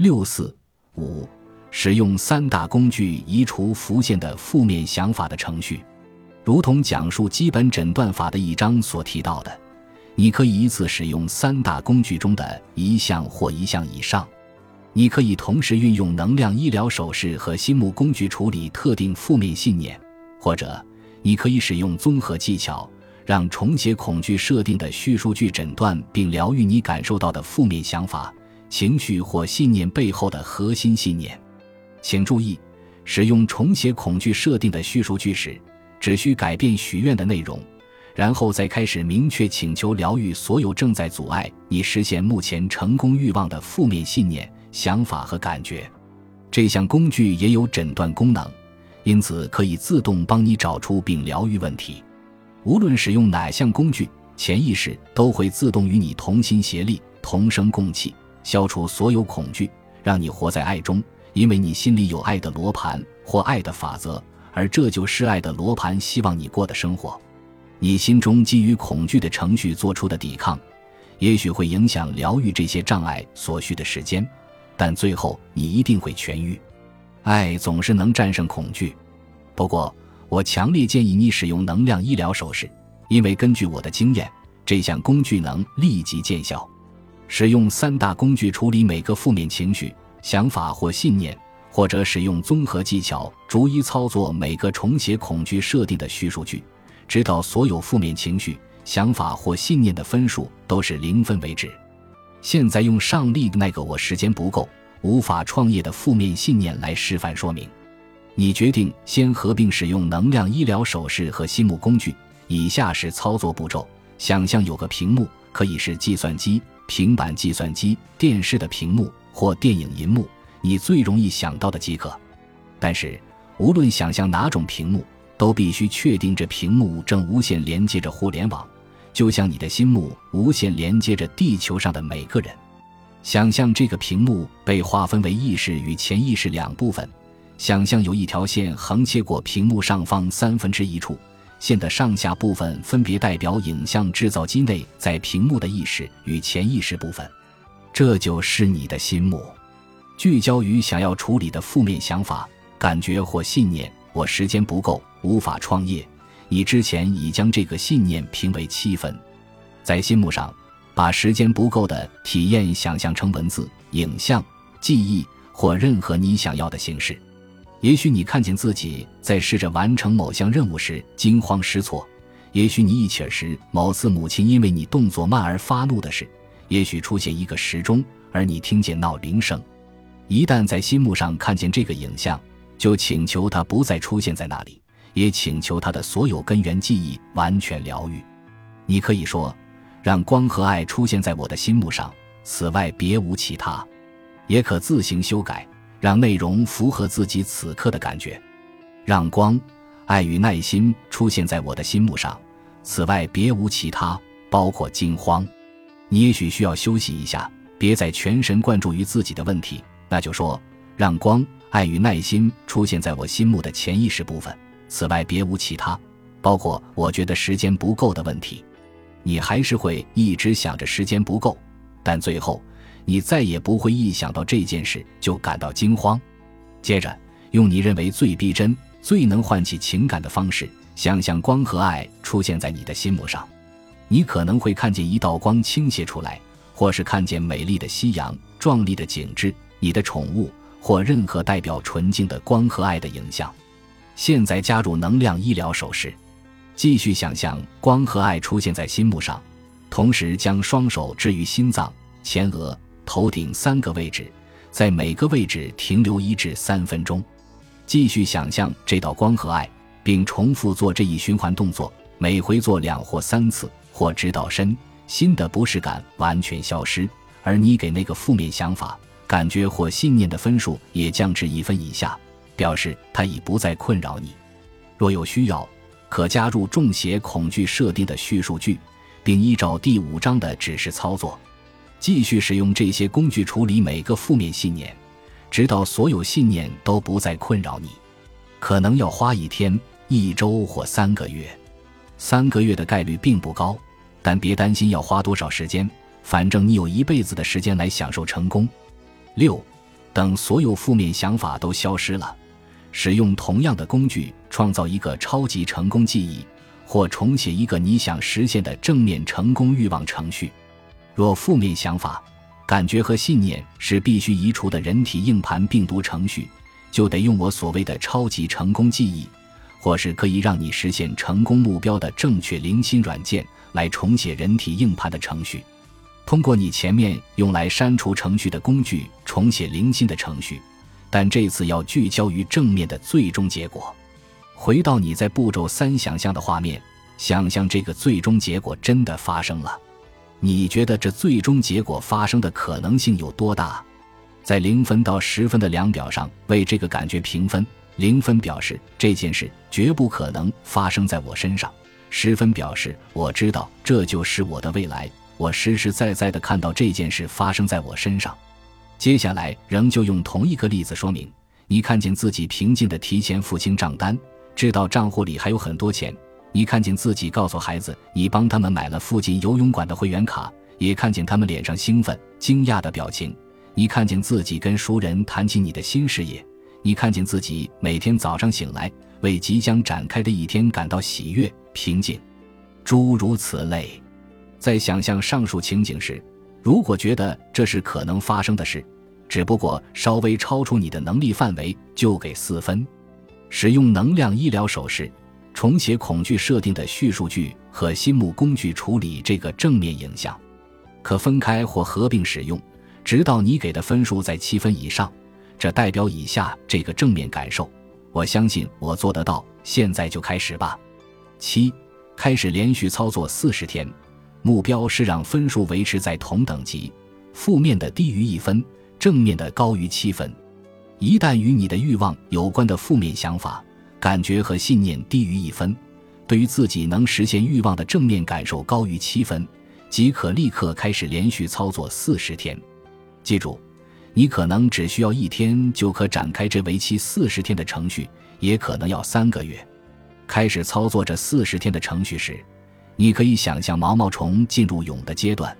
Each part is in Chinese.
六四五，使用三大工具移除浮现的负面想法的程序，如同讲述基本诊断法的一章所提到的，你可以一次使用三大工具中的一项或一项以上。你可以同时运用能量医疗手势和心目工具处理特定负面信念，或者你可以使用综合技巧，让重写恐惧设定的叙述句诊断并疗愈你感受到的负面想法、情绪或信念背后的核心信念。请注意，使用重写恐惧设定的叙述句时，只需改变许愿的内容，然后再开始明确请求疗愈所有正在阻碍你实现目前成功欲望的负面信念。想法和感觉，这项工具也有诊断功能，因此可以自动帮你找出并疗愈问题。无论使用哪项工具，潜意识都会自动与你同心协力、同声共气，消除所有恐惧，让你活在爱中。因为你心里有爱的罗盘或爱的法则，而这就是爱的罗盘希望你过的生活。你心中基于恐惧的程序做出的抵抗，也许会影响疗愈这些障碍所需的时间。但最后你一定会痊愈，爱总是能战胜恐惧。不过，我强烈建议你使用能量医疗手势，因为根据我的经验，这项工具能立即见效。使用三大工具处理每个负面情绪、想法或信念，或者使用综合技巧逐一操作每个重写恐惧设定的叙述句，直到所有负面情绪、想法或信念的分数都是零分为止。现在用上例那个我时间不够、无法创业的负面信念来示范说明。你决定先合并使用能量医疗手势和心目工具。以下是操作步骤：想象有个屏幕，可以是计算机、平板计算机、电视的屏幕或电影银幕，你最容易想到的即可。但是，无论想象哪种屏幕，都必须确定这屏幕正无线连接着互联网。就像你的心目无限连接着地球上的每个人，想象这个屏幕被划分为意识与潜意识两部分。想象有一条线横切过屏幕上方三分之一处，线的上下部分分别代表影像制造机内在屏幕的意识与潜意识部分。这就是你的心目，聚焦于想要处理的负面想法、感觉或信念。我时间不够，无法创业。你之前已将这个信念评为七分，在心目上，把时间不够的体验想象成文字、影像、记忆或任何你想要的形式。也许你看见自己在试着完成某项任务时惊慌失措；也许你一起时某次母亲因为你动作慢而发怒的事；也许出现一个时钟，而你听见闹铃声。一旦在心目上看见这个影像，就请求它不再出现在那里。也请求它的所有根源记忆完全疗愈。你可以说：“让光和爱出现在我的心目上，此外别无其他。”也可自行修改，让内容符合自己此刻的感觉。让光、爱与耐心出现在我的心目上，此外别无其他，包括惊慌。你也许需要休息一下，别再全神贯注于自己的问题。那就说：“让光、爱与耐心出现在我心目的潜意识部分。”此外别无其他，包括我觉得时间不够的问题。你还是会一直想着时间不够，但最后你再也不会一想到这件事就感到惊慌。接着，用你认为最逼真、最能唤起情感的方式，想象光和爱出现在你的心目上。你可能会看见一道光倾泻出来，或是看见美丽的夕阳、壮丽的景致、你的宠物，或任何代表纯净的光和爱的影像。现在加入能量医疗手势，继续想象光和爱出现在心目上，同时将双手置于心脏、前额、头顶三个位置，在每个位置停留一至三分钟。继续想象这道光和爱，并重复做这一循环动作，每回做两或三次，或直到身心的不适感完全消失，而你给那个负面想法、感觉或信念的分数也降至一分以下。表示它已不再困扰你。若有需要，可加入重写恐惧设定的叙述句，并依照第五章的指示操作，继续使用这些工具处理每个负面信念，直到所有信念都不再困扰你。可能要花一天、一周或三个月。三个月的概率并不高，但别担心要花多少时间，反正你有一辈子的时间来享受成功。六。等所有负面想法都消失了，使用同样的工具创造一个超级成功记忆，或重写一个你想实现的正面成功欲望程序。若负面想法、感觉和信念是必须移除的人体硬盘病毒程序，就得用我所谓的超级成功记忆，或是可以让你实现成功目标的正确零心软件来重写人体硬盘的程序。通过你前面用来删除程序的工具重写零星的程序，但这次要聚焦于正面的最终结果。回到你在步骤三想象的画面，想象这个最终结果真的发生了。你觉得这最终结果发生的可能性有多大？在零分到十分的量表上为这个感觉评分。零分表示这件事绝不可能发生在我身上，十分表示我知道这就是我的未来。我实实在在的看到这件事发生在我身上。接下来仍旧用同一个例子说明：你看见自己平静的提前付清账单，知道账户里还有很多钱；你看见自己告诉孩子你帮他们买了附近游泳馆的会员卡，也看见他们脸上兴奋、惊讶的表情；你看见自己跟熟人谈起你的新事业；你看见自己每天早上醒来为即将展开的一天感到喜悦、平静，诸如此类。在想象上述情景时，如果觉得这是可能发生的事，只不过稍微超出你的能力范围，就给四分。使用能量医疗手势重写恐惧设定的叙述句和心目工具处理这个正面影像，可分开或合并使用，直到你给的分数在七分以上。这代表以下这个正面感受：我相信我做得到。现在就开始吧。七，开始连续操作四十天。目标是让分数维持在同等级，负面的低于一分，正面的高于七分。一旦与你的欲望有关的负面想法、感觉和信念低于一分，对于自己能实现欲望的正面感受高于七分，即可立刻开始连续操作四十天。记住，你可能只需要一天就可展开这为期四十天的程序，也可能要三个月。开始操作这四十天的程序时。你可以想象毛毛虫进入蛹的阶段，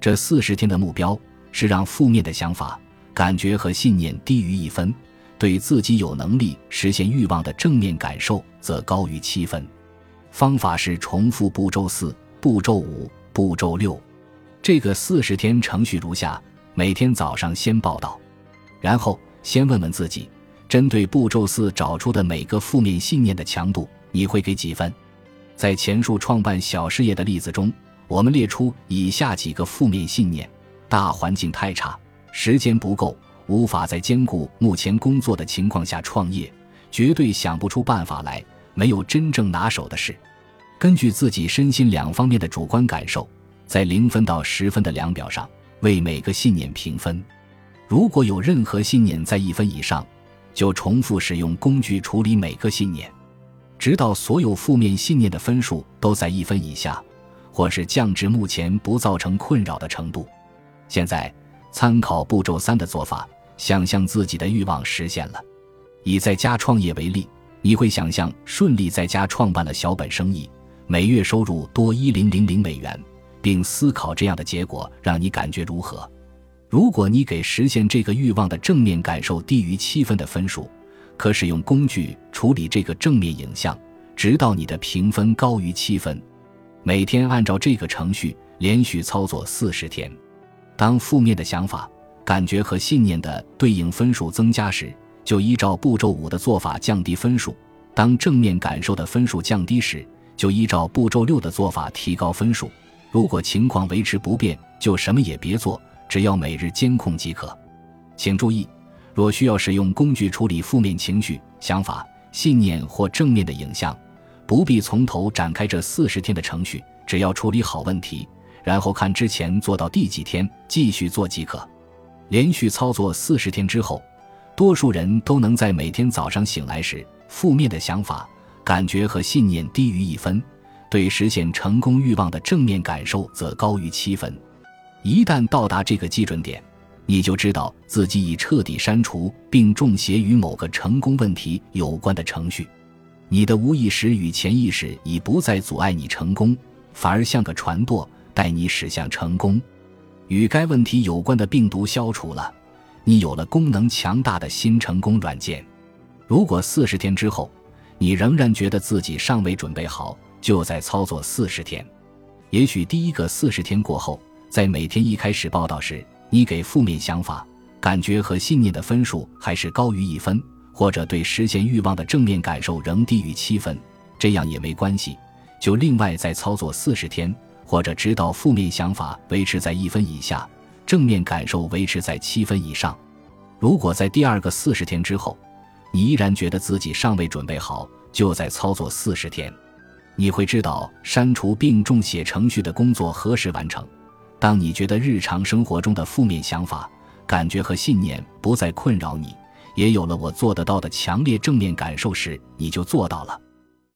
这四十天的目标是让负面的想法、感觉和信念低于一分，对自己有能力实现欲望的正面感受则高于七分。方法是重复步骤四、步骤五、步骤六。这个四十天程序如下：每天早上先报道，然后先问问自己，针对步骤四找出的每个负面信念的强度，你会给几分？在前述创办小事业的例子中，我们列出以下几个负面信念：大环境太差，时间不够，无法在兼顾目前工作的情况下创业，绝对想不出办法来，没有真正拿手的事。根据自己身心两方面的主观感受，在零分到十分的量表上为每个信念评分。如果有任何信念在一分以上，就重复使用工具处理每个信念。直到所有负面信念的分数都在一分以下，或是降至目前不造成困扰的程度。现在参考步骤三的做法，想象自己的欲望实现了。以在家创业为例，你会想象顺利在家创办了小本生意，每月收入多一零零零美元，并思考这样的结果让你感觉如何。如果你给实现这个欲望的正面感受低于七分的分数。可使用工具处理这个正面影像，直到你的评分高于七分。每天按照这个程序连续操作四十天。当负面的想法、感觉和信念的对应分数增加时，就依照步骤五的做法降低分数；当正面感受的分数降低时，就依照步骤六的做法提高分数。如果情况维持不变，就什么也别做，只要每日监控即可。请注意。若需要使用工具处理负面情绪、想法、信念或正面的影像，不必从头展开这四十天的程序，只要处理好问题，然后看之前做到第几天，继续做即可。连续操作四十天之后，多数人都能在每天早上醒来时，负面的想法、感觉和信念低于一分，对实现成功欲望的正面感受则高于七分。一旦到达这个基准点，你就知道自己已彻底删除并重写与某个成功问题有关的程序，你的无意识与潜意识已不再阻碍你成功，反而像个船舵带你驶向成功。与该问题有关的病毒消除了，你有了功能强大的新成功软件。如果四十天之后，你仍然觉得自己尚未准备好，就再操作四十天。也许第一个四十天过后，在每天一开始报道时，你给负面想法、感觉和信念的分数还是高于一分，或者对实现欲望的正面感受仍低于七分，这样也没关系，就另外再操作四十天，或者直到负面想法维持在一分以下。正面感受维持在七分以上。如果在第二个四十天之后，你依然觉得自己尚未准备好，就再操作四十天。你会知道删除并重写程序的工作何时完成。当你觉得日常生活中的负面想法、感觉和信念不再困扰你，也有了我做得到的强烈正面感受时，你就做到了。